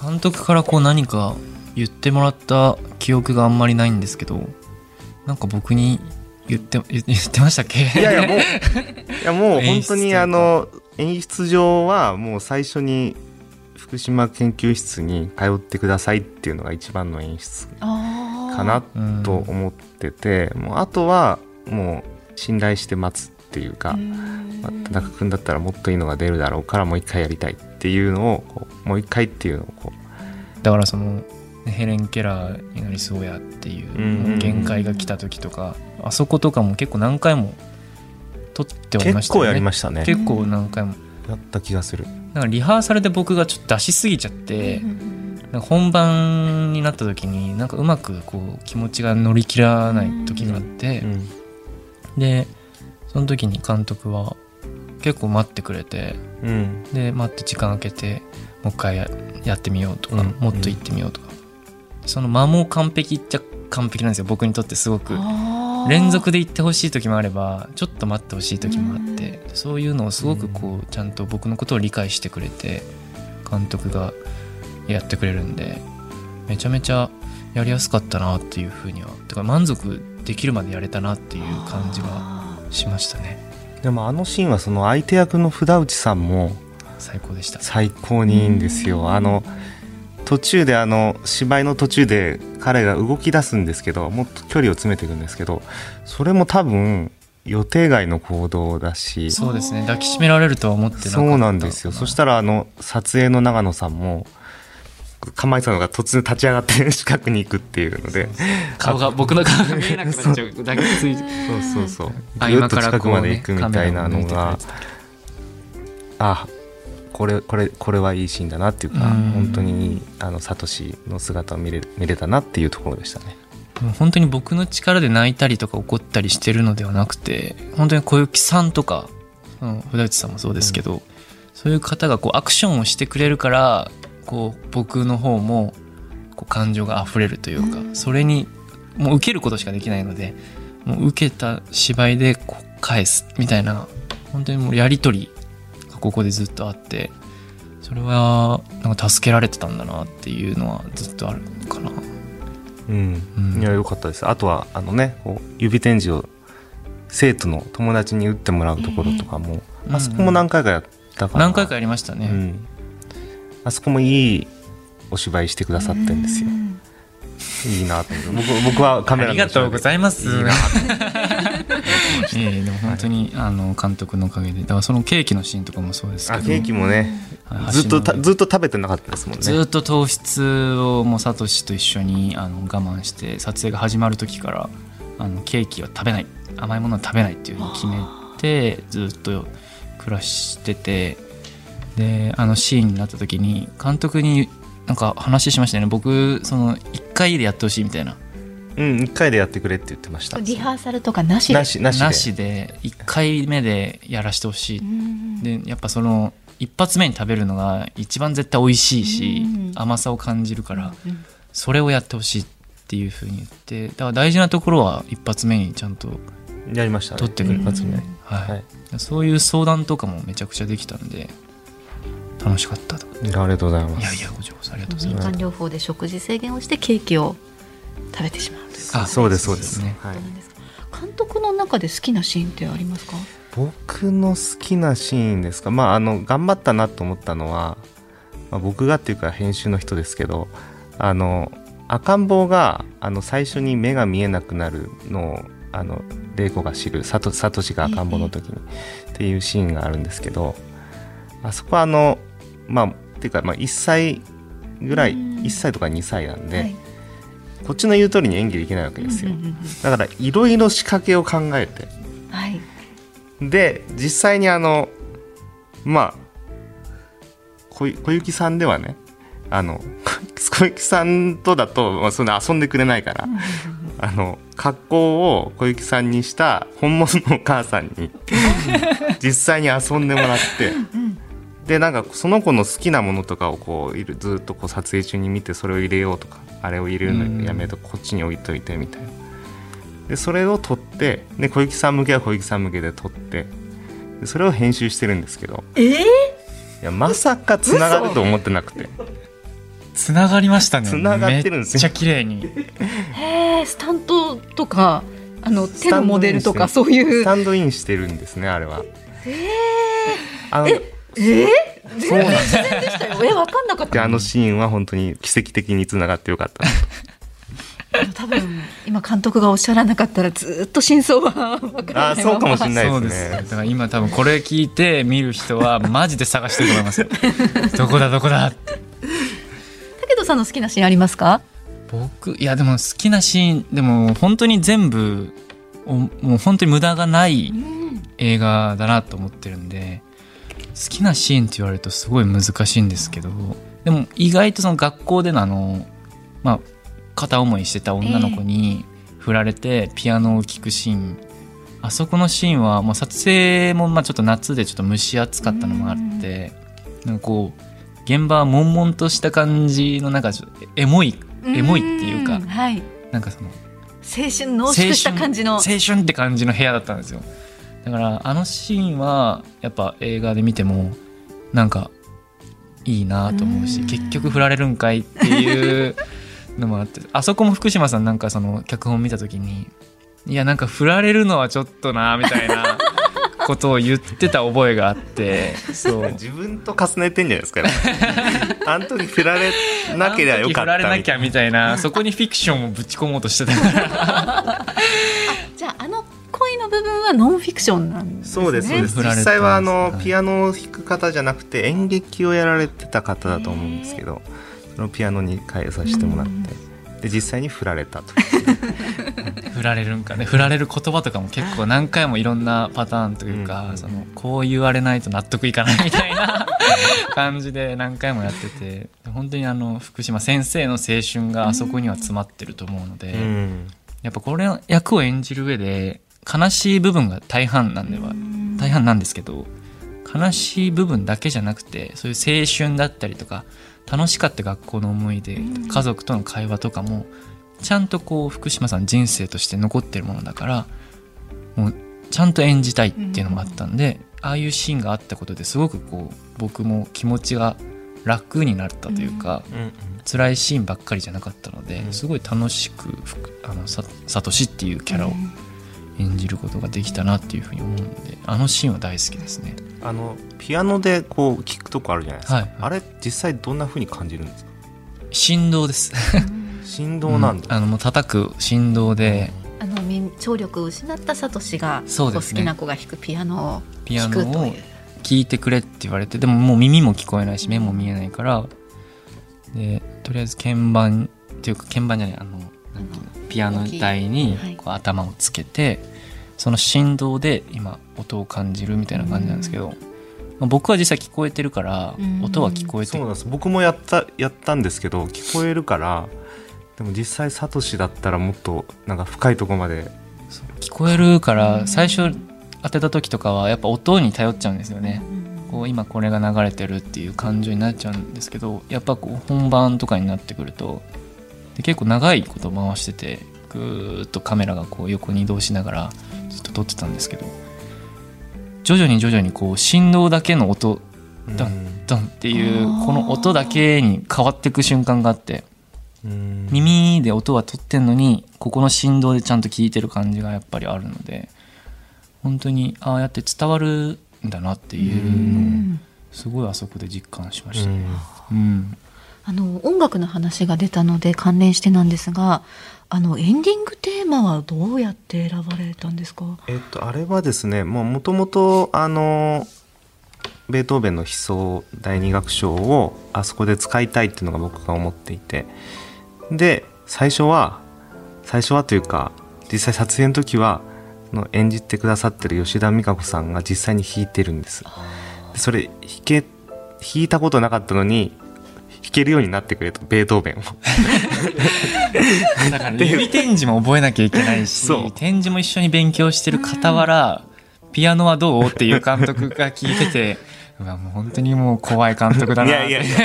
監督からこう何か言ってもらった記憶があんまりないんですけどなんか僕に言って言 言ってましたっけ？いやいやもう いやもう本当にあの演出上はもう最初に福島研究室に通ってくださいっていうのが一番の演出かなと思ってて、もうあとはもう信頼して待つっていうか、まあ田中君だったらもっといいのが出るだろうからもう一回やりたいっていうのをもう一回っていうのをこだからそのねヘレン・ケラーになりそうやっていう限界が来た時とかあそことかも結構何回も撮ってうはいましたよね。結構やりましたね。結構何回も。やった気がする。なんかリハーサルで僕がちょっと出しすぎちゃって、なんか本番になった時になんかうまくこう気持ちが乗り切らない時があって、うん。でその時に監督は結構待ってくれてうん。で待って時間空けてもう一回ややってみようとか、うん。もっと行ってみようとか、その間も完璧っちゃ完璧なんですよ。僕にとってすごく。連続で行ってほしい時もあればちょっと待ってほしい時もあってそういうのをすごくこうちゃんと僕のことを理解してくれて監督がやってくれるんでめちゃめちゃやりやすかったなっていうふうにはてか満足できるまでやれたなっていう感じはあしましたねでもあのシーンはその相手役の札内さんも最高でした。最高にいいんですよ。あの途中であの芝居の途中で彼が動き出すんですけどもっと距離を詰めていくんですけどそれも多分予定外の行動だし。そうですね。抱きしめられるとは思ってなかった。そうなんですよ。そしたららあの撮影の長野さんも構えてたのが突然立ち上がって 近くに行くっていうので。顔が僕の顔が見えなくなっちゃう抱きついてそうそうそう。あぐっ今からこうと近くまでね行くみたいなのがあこれこれこれはいいシーンだなっていうかうん。本当にあのサトシの姿を見れ見れたなっていうところでしたね。もう本当に僕の力で泣いたりとか怒ったりしてるのではなくて本当に小雪さんとかその札内さんもそうですけど、そういう方がこうアクションをしてくれるからこう僕の方もこう感情が溢れるというか、それにもう受けることしかできないのでもう受けた芝居でこう返すみたいな本当にもうやり取りがここでずっとあってそれはなんか助けられてたんだなっていうのはずっとあるかな。うん。うん。いや良かったです。あとはあのねこう指展示を生徒の友達に打ってもらうところとかも、うんあそこも何回かやったから何回かやりましたね、うん、あそこもいいお芝居してくださってんですよ。いいなと思って僕僕はカメラありがとうございます。いいなええ でも本当に、あの監督のおかげで。だからそのケーキのシーンとかもそうですけど。あケーキもね。はいずっとずっと食べてなかったですもんね。ずっと糖質をもうサトシと一緒にあの我慢して撮影が始まる時からあのケーキは食べない。甘いものは食べないっていうのを決めてずっと暮らしててであのシーンになった時に監督になんか話しましたよね。僕その1回でやってほしいみたいな。うん1回でやってくれって言ってました。リハーサルとかなしで？なしなしで。なしで1回目でやらしてほしい。うん。でやっぱその一発目に食べるのが一番絶対美味しいしうん。甘さを感じるからうんそれをやってほしいっていうふうに言ってだから大事なところは一発目にちゃんとやりましたね。取ってくれる一発目。はい、はい。そういう相談とかもめちゃくちゃできたんで楽しかった。といやありがとうございます。いやいやこちらこそありがとうございます。民間療法で食事制限をしてケーキを食べてしまうというあそうですそうです。ねはいことなんですか監督の中で好きなシーンってありますか？僕の好きなシーンですか？まああの頑張ったなと思ったのは、まあ、僕がっていうか編集の人ですけどあの赤ん坊があの最初に目が見えなくなるのをあの玲子が知るサトサトシが赤ん坊の時にっていうシーンがあるんですけどあそこはあのまあっていうか、まあ、1歳ぐらいうん。1歳とか2歳なんで、はい。こっちの言う通りに演技できないわけですよ。だからいろいろ仕掛けを考えて。はい。で実際にあのまあ小小雪さんではねあの 小雪さんとだと、まあ、そんな遊んでくれないから、あの格好を小雪さんにした本物のお母さんに 実際に遊んでもらってでなんかその子の好きなものとかをこういるずっとこう撮影中に見てそれを入れようとかあれを入れるのやめとこっちに置いといてみたいな。でそれを撮ってで小雪さん向けは小雪さん向けで撮ってでそれを編集してるんですけど。えー、いやまさかつながると思ってなくて。つながりましたね。繋がってるんですよ。めっちゃ綺麗に。へえスタントとかあの手のモデルとかそういう。スタンドインしてるんですねあれは。えあのえー、そうなんです自然でしたよ。えわかんなかっでたあのシーンは本当に奇跡的につながってよかったな。多分今監督がおっしゃらなかったらずっと真相はわからないあそうかもしれないですね。ですだから今多分これ聞いて見る人はマジで探してると思いますよ。どこだどこだ。って武藤さんの好きなシーンありますか？僕いやでも好きなシーンでも本当に全部おもう本当に無駄がない映画だなと思ってるんで。好きなシーンって言われるとすごい難しいんですけどでも意外とその学校でのあのまあ片思いしてた女の子に振られてピアノを聴くシーン。あそこのシーンはもう撮影もまあちょっと夏でちょっと蒸し暑かったのもあってなんかこう現場は悶々とした感じのなんかちょっとエモいエモいっていうかん。はい。なんかその青春濃縮した感じの。青春って感じの部屋だったんですよだからあのシーンはやっぱ映画で見てもなんかいいなと思うしうん。結局振られるんかいっていうのもあってあそこも福島さんなんかその脚本見た時にいやなんか振られるのはちょっとなみたいな ことを言ってた覚えがあってそう。自分と重ねてんじゃないですかねあの時振られなければよかあの時振られなきゃみたいなそこにフィクションをぶち込もうとしてたから。じゃああの部分はノンフィクションなんですね。そうですそうです。振られたんです実際はあのはいピアノを弾く方じゃなくて演劇をやられてた方だと思うんですけどそのピアノに変えさせてもらってで実際に振られたと。振られるんかね。振られる言葉とかも結構何回もいろんなパターンというか、うん。そのこう言われないと納得いかないみたいな 感じで何回もやってて本当にあの福島先生の青春があそこには詰まってると思うので、うん。やっぱこれの役を演じる上で悲しい部分が大半なんでは大半なんですけど悲しい部分だけじゃなくてそういう青春だったりとか楽しかった学校の思い出家族との会話とかもちゃんとこう福島さん人生として残ってるものだからもうちゃんと演じたいっていうのもあったんでああいうシーンがあったことですごくこう僕も気持ちが楽になったというか、うん。辛いシーンばっかりじゃなかったので、うん。すごい楽しくあのさサトシっていうキャラを演じることができたなっていうふうに思うのであのシーンは大好きですね。あのピアノでこう聴くとこあるじゃないですか、はい。あれ実際どんな風に感じるんですか？振動です。振動なんだ、あのもう叩く振動で。あのみ聴力を失ったサトシがそうですね。こ好きな子が弾くピアノをピアノを弾くという聞いてくれって言われてでももう耳も聞こえないし目も見えないから。でとりあえず鍵盤っていうか鍵盤じゃないあのなんていうの？ピアノ台にはい。こう頭をつけてその振動で今音を感じるみたいな感じなんですけど、まあ僕は実際聞こえてるからうん。音は聞こえてそうなんです。僕もやったやったんですけど聞こえるからでも実際サトシだったらもっとなんか深いところまで。聞こえるから最初当てた時とかはやっぱ音に頼っちゃうんですよね。こう今これが流れてるっていう感情になっちゃうんですけどやっぱこう本番とかになってくるとで結構長いこと回しててぐーっとカメラがこう横に移動しながらずっと撮ってたんですけど徐々に徐々にこう振動だけの音ダンダンっていうこの音だけに変わっていく瞬間があってうん。耳で音は取ってんのにここの振動でちゃんと聞いてる感じがやっぱりあるので本当にああやって伝わるんだなっていうのをすごいあそこで実感しました、うん。うんあの音楽の話が出たので関連してなんですがあのエンディングテーマはどうやって選ばれたんですか？えっとあれはですねもともとあのベートーベンの悲壮第二楽章をあそこで使いたいっていうのが僕が思っていて。で最初は最初はというか実際撮影の時はの演じてくださってる吉田美香子さんが実際に弾いてるんです。それ弾け弾いたことなかったのに弾けるようになってくれとベートーベンを。だから指展示も覚えなきゃいけないしそう。展示も一緒に勉強してる傍らピアノはどうっていう監督が聞いてて うわもう本当にもう怖い監督だいなやいやいや。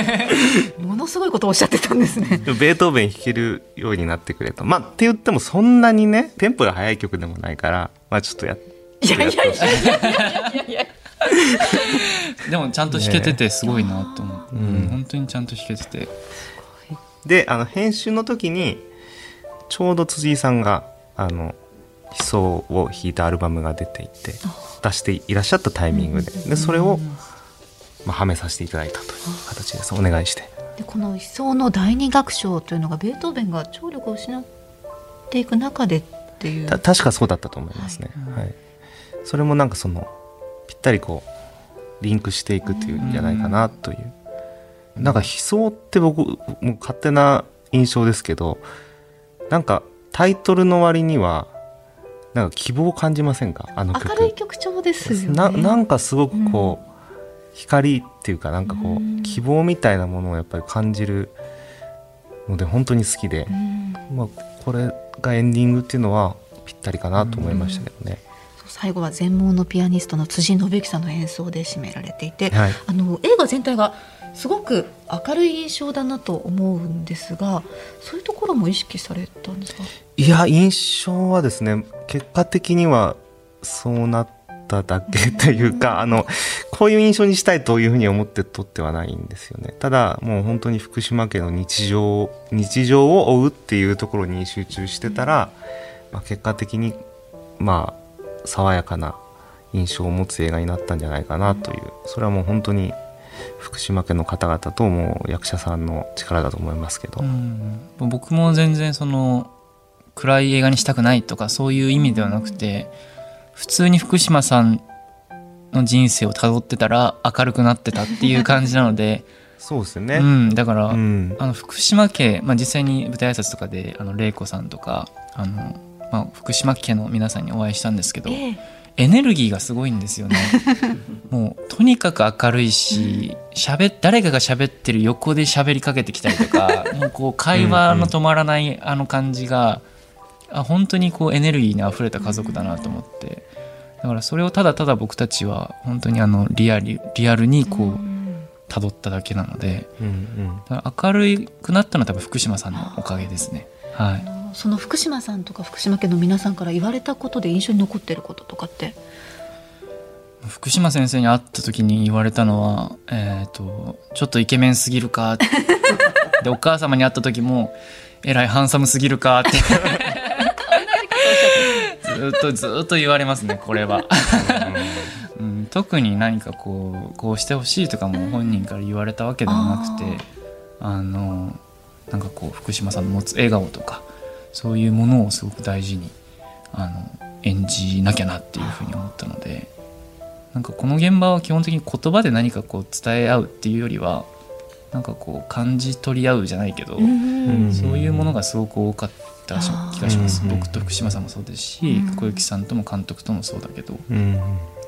ものすごいことをおっしゃってたんですね。でもベートーベン弾けるようになってくれと。まあ、って言ってもそんなにね、テンポが速い曲でもないから、まあちょっとやっいやいやいやいやいやいやでもちゃんと弾けててすごいなと思っうん。本当にちゃんと弾けてて。であの編集の時にちょうど辻井さんがあの悲壮を弾いたアルバムが出ていて出していらっしゃったタイミングで。でそれを、まあ、はめさせていただいたという形です。お願いして。でこの「悲壮の第二楽章」というのがベートーベンが聴力を失っていく中でっていう。た確かそうだったと思いますね、はい。それもなんかそのぴったりこうリンクしていくっていうんじゃないかなという、なんか悲壮って僕もう勝手な印象ですけどなんかタイトルの割にはなんか希望を感じませんか？あの曲。明るい曲調ですよね。ななんかすごくこう、光っていうかなんかこう、うん。希望みたいなものをやっぱり感じるので本当に好きで。う、ん。まあ、これがエンディングっていうのはぴったりかなと思いましたけどね、最後は全盲のピアニストの辻信之さんの演奏で締められていて、はい。あの映画全体がすごく明るい印象だなと思うんですがそういうところも意識されたんですか？いや印象はですね結果的にはそうなっただけというか、あのこういう印象にしたいというふうに思って撮ってはないんですよね。ただもう本当に福島家の日常日常を追うっていうところに集中してたら、まあ、結果的にまあ爽やかな印象を持つ映画になったんじゃないかなというそれはもう本当に福島家の方々ともう役者さんの力だと思いますけど、うん僕も全然その暗い映画にしたくないとかそういう意味ではなくて普通に福島さんの人生をたどってたら明るくなってたっていう感じなので、そうですよね、うん、だから、うん。あの福島家、まあ、実際に舞台挨拶とかであの玲子さんとかあの、まあ、福島家の皆さんにお会いしたんですけど、ええエネルギーがすごいんですよね。もうとにかく明るいし喋誰かが喋ってる横で喋りかけてきたりとか もうこう会話の止まらないあの感じがあ本当にこうエネルギーにあふれた家族だなと思って。だからそれをただただ僕たちは本当にあのリアルリアルにこううん辿っただけなので。うんうん。明るくなったのは多分福島さんのおかげですね。はいその福島さんとか福島家の皆さんから言われたことで印象に残ってることとかって？福島先生に会った時に言われたのは「えー、とちょっとイケメンすぎるか」でお母様に会った時も「えらいハンサムすぎるか」って。ずっとずっと言われますねこれは、うん、特に何かこうこうしてほしいとかも本人から言われたわけではなくてあのなんかこう福島さんの持つ笑顔とかそういうものをすごく大事にあの演じなきゃなっていうふうに思ったのでなんかこの現場は基本的に言葉で何かこう伝え合うっていうよりはなんかこう感じ取り合うじゃないけど、んそういうものがすごく多かったし気がします。うん僕と福島さんもそうですしうん小雪さんとも監督ともそうだけどうん。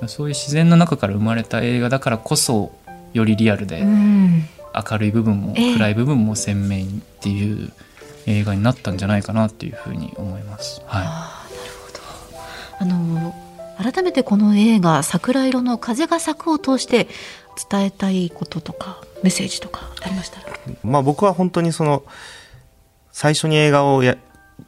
そういう自然の中から生まれた映画だからこそよりリアルでうん。明るい部分もええ。暗い部分も鮮明にっていう映画になったんじゃないかなっていうふうに思います。はあーなるほど。あの改めてこの映画「桜色の風が咲く」を通して伝えたいこととかメッセージとかありましたら？まあ僕は本当にその最初に映画をや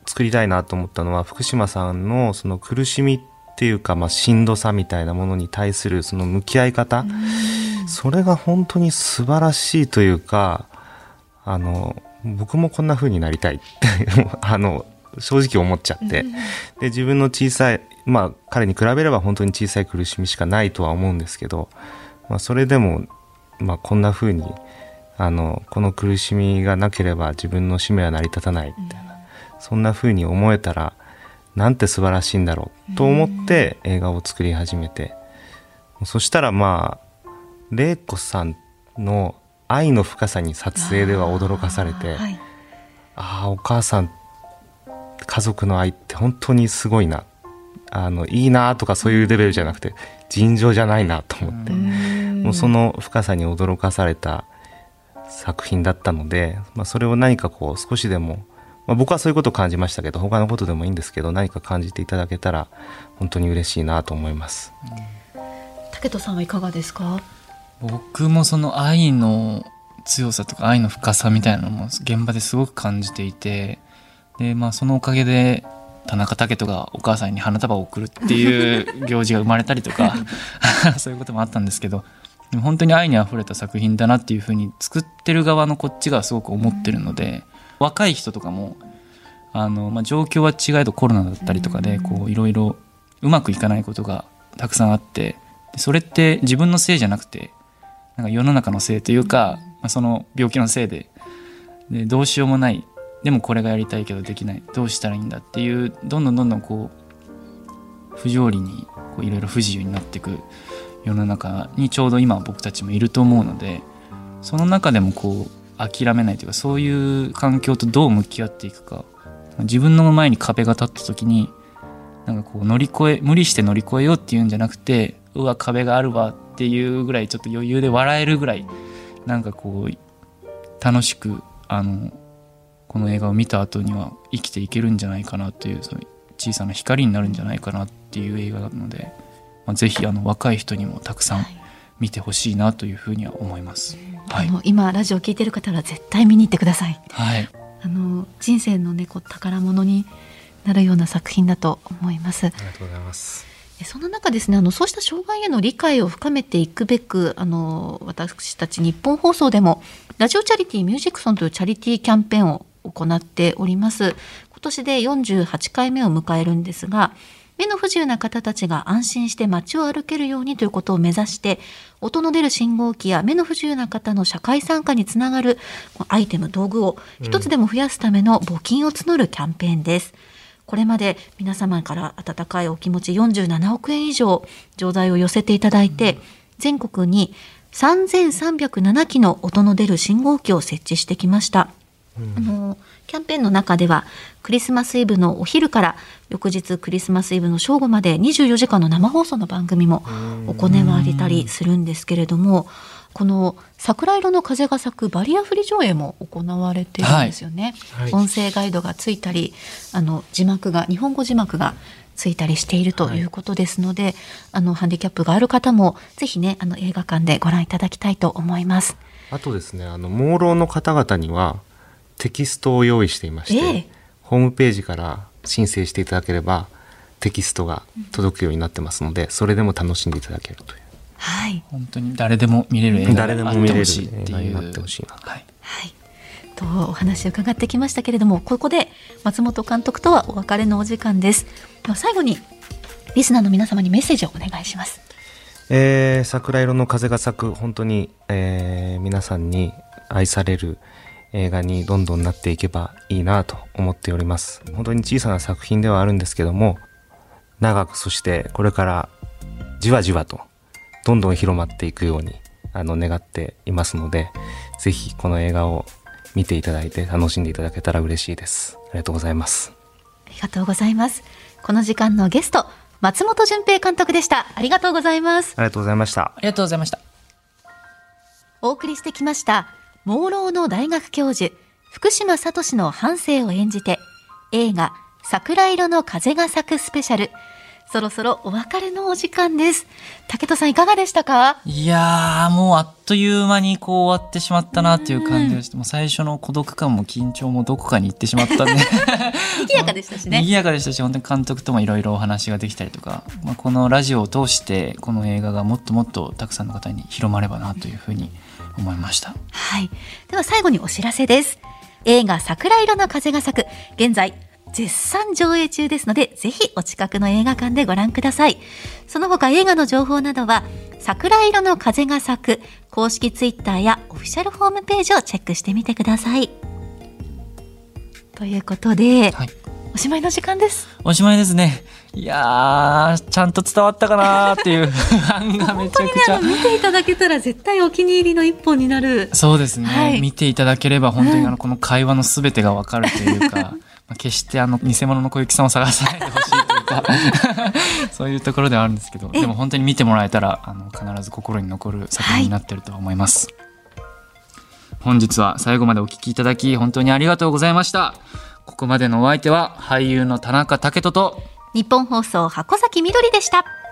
作りたいなと思ったのは福島さんのその苦しみっていうかまあしんどさみたいなものに対するその向き合い方。それが本当に素晴らしいというかあの僕もこんな風になりたい。っ てあの正直思っちゃって。で自分の小さいまあ彼に比べれば本当に小さい苦しみしかないとは思うんですけど、まあ、それでも、まあ、こんな風にあのこの苦しみがなければ自分の使命は成り立たないみたいな、そんな風に思えたらなんて素晴らしいんだろうと思って映画を作り始めて、そしたらまあ玲子さんの愛の深さに撮影では驚かされて。はい。ああお母さん家族の愛って本当にすごいな。あのいいなとかそういうレベルじゃなくて尋常じゃないなと思って、もうその深さに驚かされた作品だったので、まあ、それを何かこう少しでも、まあ、僕はそういうことを感じましたけど他のことでもいいんですけど何か感じていただけたら本当に嬉しいなと思います。武人さんはいかがですか？僕もその愛の強さとか愛の深さみたいなのも現場ですごく感じていてで、まあ、そのおかげで田中武人がお母さんに花束を贈るっていう行事が生まれたりとか そういうこともあったんですけど本当に愛にあふれた作品だなっていうふうに作ってる側のこっちがすごく思ってるので若い人とかもあの、まあ、状況は違えどコロナだったりとかでいろいろうまくいかないことがたくさんあってそれって自分のせいじゃなくてなんか世の中のせいというか、まあ、その病気のせいで。でどうしようもない。でもこれがやりたいけどできない。どうしたらいいんだっていうどんどんどんどんこう不条理にいろいろ不自由になっていく世の中にちょうど今僕たちもいると思うのでその中でもこう諦めないというかそういう環境とどう向き合っていくか。自分の前に壁が立った時になんかこう乗り越え無理して乗り越えようっていうんじゃなくてうわ壁があるわっていうぐらいちょっと余裕で笑えるぐらいなんかこう楽しくあのこの映画を見た後には生きていけるんじゃないかなというそういう小さな光になるんじゃないかなっていう映画なので、まあ、ぜひあの若い人にもたくさん見てほしいなというふうには思います。はい。あの今ラジオ聞いてる方は絶対見に行ってください。はい、あの人生のねこう宝物になるような作品だと思います。ありがとうございますえその中ですねあのそうした障害への理解を深めていくべくあの私たち日本放送でもラジオチャリティーミュージックソンというチャリティーキャンペーンを行っております今年で48回目を迎えるんですが目の不自由な方たちが安心して街を歩けるようにということを目指して音の出る信号機や目の不自由な方の社会参加につながるアイテム道具を一つでも増やすための募金を募るキャンペーンです。これまで皆様から温かいお気持ち47億円以上錠剤を寄せていただいて、全国に3307機の音の出る信号機を設置してきました。あのキャンペーンの中ではクリスマスイブのお昼から翌日クリスマスイブの正午まで24時間の生放送の番組も行われたりするんですけれどもこの桜色の風が咲くバリアフリー上映も行われているんですよね、はい。音声ガイドがついたりあの字幕が日本語字幕がついたりしているということですので、あのハンディキャップがある方もぜひねあの映画館でご覧いただきたいと思います。あとですねあの盲ろうの方々にはテキストを用意していまして、ええ。ホームページから申請していただければテキストが届くようになってますので、それでも楽しんでいただけるというはい本当に誰でも見れる映画で誰であも見れるってほしいって映画にないうってほしいなはいはい。とお話を伺ってきましたけれども、ここで松本監督とはお別れのお時間です。では最後にリスナーの皆様にメッセージをお願いします。えー桜色の風が咲く本当に、えー皆さんに愛される映画にどんどんなっていけばいいなと思っております本当に小さな作品ではあるんですけども長くそしてこれからじわじわとどんどん広まっていくようにあの願っていますのでぜひこの映画を見ていただいて楽しんでいただけたら嬉しいですありがとうございますありがとうございます。この時間のゲスト、松本純平監督でした。ありがとうございます。ありがとうございましたありがとうございましたお送りしてきました、盲ろうの大学教授、福島聡の半生を演じて、映画、桜色の風が咲くスペシャル。そろそろお別れのお時間です。竹戸さんいかがでしたか？いやーもうあっという間にこう終わってしまったなっていう感じがしてもう最初の孤独感も緊張もどこかに行ってしまったんで 賑やかでしたしね。賑やかでしたし本当に監督ともいろいろお話ができたりとか、まあ、このラジオを通してこの映画がもっともっとたくさんの方に広まればなというふうに思いましたはい。では最後にお知らせです。映画桜色の風が咲く、現在、絶賛上映中ですので、ぜひお近くの映画館でご覧ください。その他映画の情報などは、桜色の風が咲く公式ツイッターやオフィシャルホームページをチェックしてみてください。ということで、はいおしまいの時間です。おしまいですねいやーちゃんと伝わったかなーっていう不安がめちゃくちゃ見ていただけたら絶対お気に入りの一本になる。そうですね、はい見ていただければ本当にあのこの会話のすべてがわかるというか、まあ決してあの偽物の小雪さんを探さないでほしいというか そういうところではあるんですけどえでも本当に見てもらえたらあの必ず心に残る作品になってるとは思います、本日は最後までお聞きいただき本当にありがとうございました。ここまでのお相手は俳優の田中武人と日本放送箱崎みどりでした。